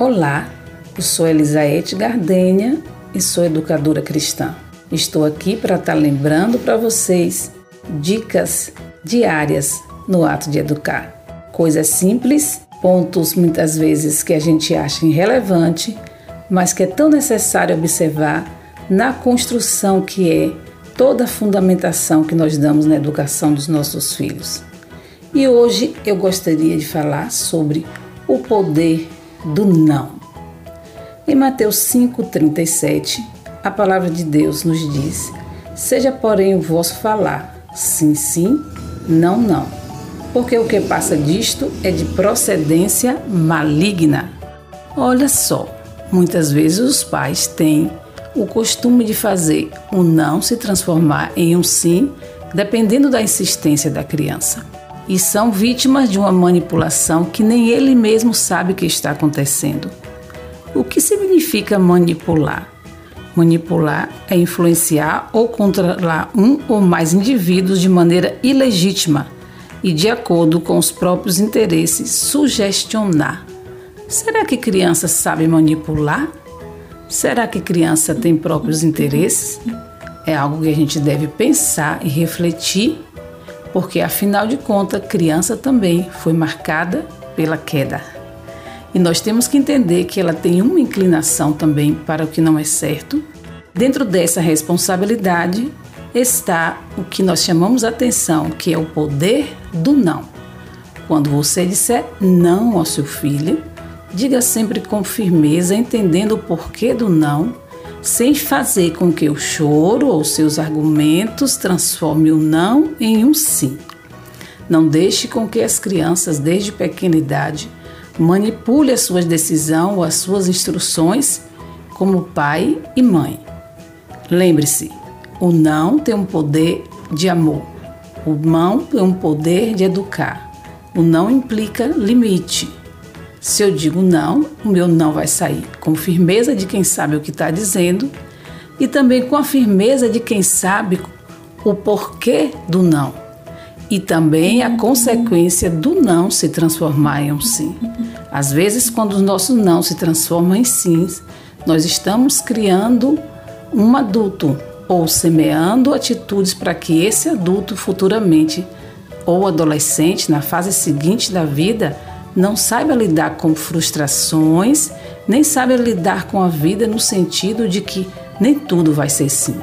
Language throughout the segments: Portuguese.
Olá, eu sou Elisaete Gardenha e sou educadora cristã. Estou aqui para estar tá lembrando para vocês dicas diárias no ato de educar. Coisas simples, pontos muitas vezes que a gente acha irrelevante, mas que é tão necessário observar na construção que é toda a fundamentação que nós damos na educação dos nossos filhos. E hoje eu gostaria de falar sobre o poder do não. Em Mateus 5,37, a palavra de Deus nos diz: Seja, porém, o vosso falar, sim, sim, não, não. Porque o que passa disto é de procedência maligna. Olha só, muitas vezes os pais têm o costume de fazer o não se transformar em um sim, dependendo da insistência da criança. E são vítimas de uma manipulação que nem ele mesmo sabe que está acontecendo. O que significa manipular? Manipular é influenciar ou controlar um ou mais indivíduos de maneira ilegítima e de acordo com os próprios interesses, sugestionar. Será que criança sabe manipular? Será que criança tem próprios interesses? É algo que a gente deve pensar e refletir, porque afinal de contas, criança também foi marcada pela queda. E nós temos que entender que ela tem uma inclinação também para o que não é certo. Dentro dessa responsabilidade está o que nós chamamos atenção, que é o poder do não. Quando você disser não ao seu filho, Diga sempre com firmeza, entendendo o porquê do não, sem fazer com que o choro ou seus argumentos transforme o não em um sim. Não deixe com que as crianças, desde pequena idade, manipule a sua decisão ou as suas instruções como pai e mãe. Lembre-se, o não tem um poder de amor. O não tem um poder de educar. O não implica limite. Se eu digo não, o meu não vai sair com firmeza de quem sabe o que está dizendo e também com a firmeza de quem sabe o porquê do não e também a consequência do não se transformar em um sim. Às vezes, quando o nosso não se transforma em sim, nós estamos criando um adulto ou semeando atitudes para que esse adulto futuramente ou adolescente, na fase seguinte da vida, não saiba lidar com frustrações, nem sabe lidar com a vida no sentido de que nem tudo vai ser sim.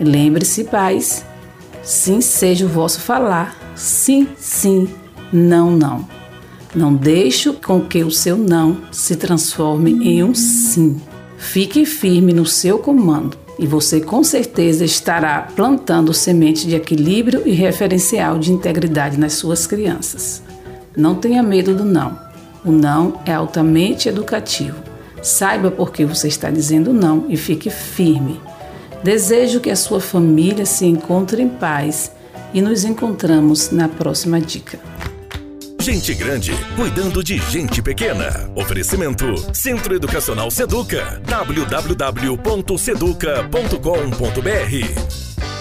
Lembre-se, pais, sim seja o vosso falar, sim, sim, não, não. Não deixe com que o seu não se transforme em um sim. Fique firme no seu comando e você com certeza estará plantando semente de equilíbrio e referencial de integridade nas suas crianças. Não tenha medo do não. O não é altamente educativo. Saiba por que você está dizendo não e fique firme. Desejo que a sua família se encontre em paz e nos encontramos na próxima dica. Gente grande cuidando de gente pequena. Oferecimento Centro Educacional Seduca. www.seduca.com.br